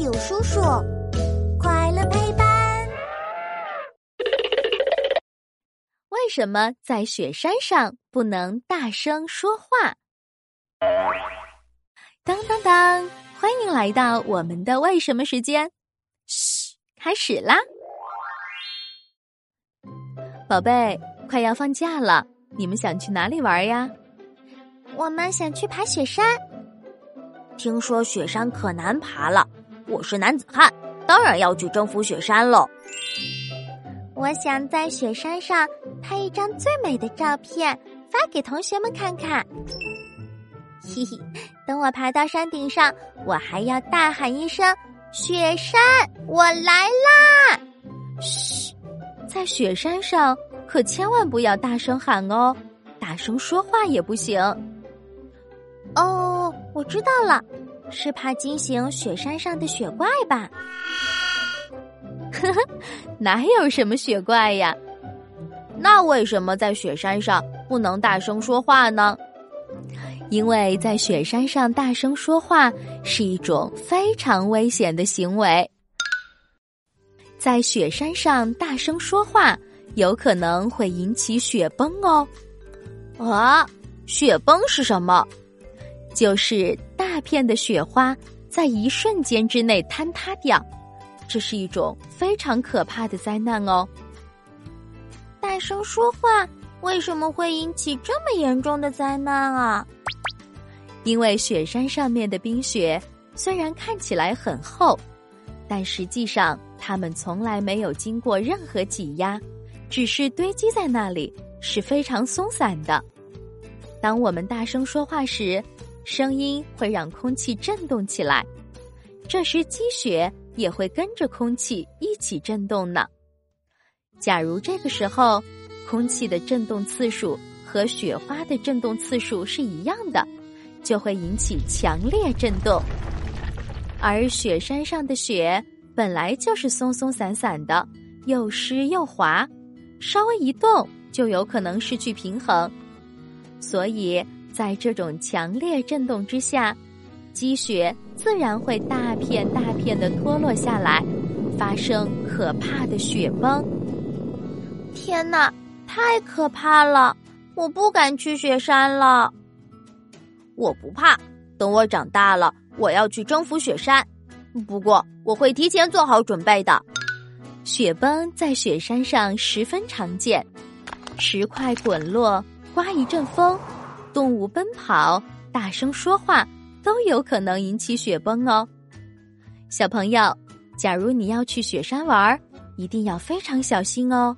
有叔叔，快乐陪伴。为什么在雪山上不能大声说话？当当当！欢迎来到我们的为什么时间。嘘，开始啦！宝贝，快要放假了，你们想去哪里玩呀？我们想去爬雪山。听说雪山可难爬了，我是男子汉，当然要去征服雪山喽。我想在雪山上拍一张最美的照片，发给同学们看看。嘿嘿，等我爬到山顶上，我还要大喊一声：“雪山，我来啦！”嘘，在雪山上可千万不要大声喊哦，大声说话也不行。哦，我知道了，是怕惊醒雪山上的雪怪吧？呵呵，哪有什么雪怪呀？那为什么在雪山上不能大声说话呢？因为在雪山上大声说话是一种非常危险的行为。在雪山上大声说话有可能会引起雪崩哦。啊，雪崩是什么？就是大片的雪花在一瞬间之内坍塌掉，这是一种非常可怕的灾难哦。大声说话为什么会引起这么严重的灾难啊？因为雪山上面的冰雪虽然看起来很厚，但实际上它们从来没有经过任何挤压，只是堆积在那里，是非常松散的。当我们大声说话时，声音会让空气震动起来，这时积雪也会跟着空气一起震动呢。假如这个时候空气的震动次数和雪花的震动次数是一样的，就会引起强烈震动。而雪山上的雪本来就是松松散散的，又湿又滑，稍微一动就有可能失去平衡，所以。在这种强烈震动之下，积雪自然会大片大片的脱落下来，发生可怕的雪崩。天哪，太可怕了！我不敢去雪山了。我不怕，等我长大了，我要去征服雪山。不过我会提前做好准备的。雪崩在雪山上十分常见，石块滚落，刮一阵风。动物奔跑、大声说话都有可能引起雪崩哦。小朋友，假如你要去雪山玩，一定要非常小心哦。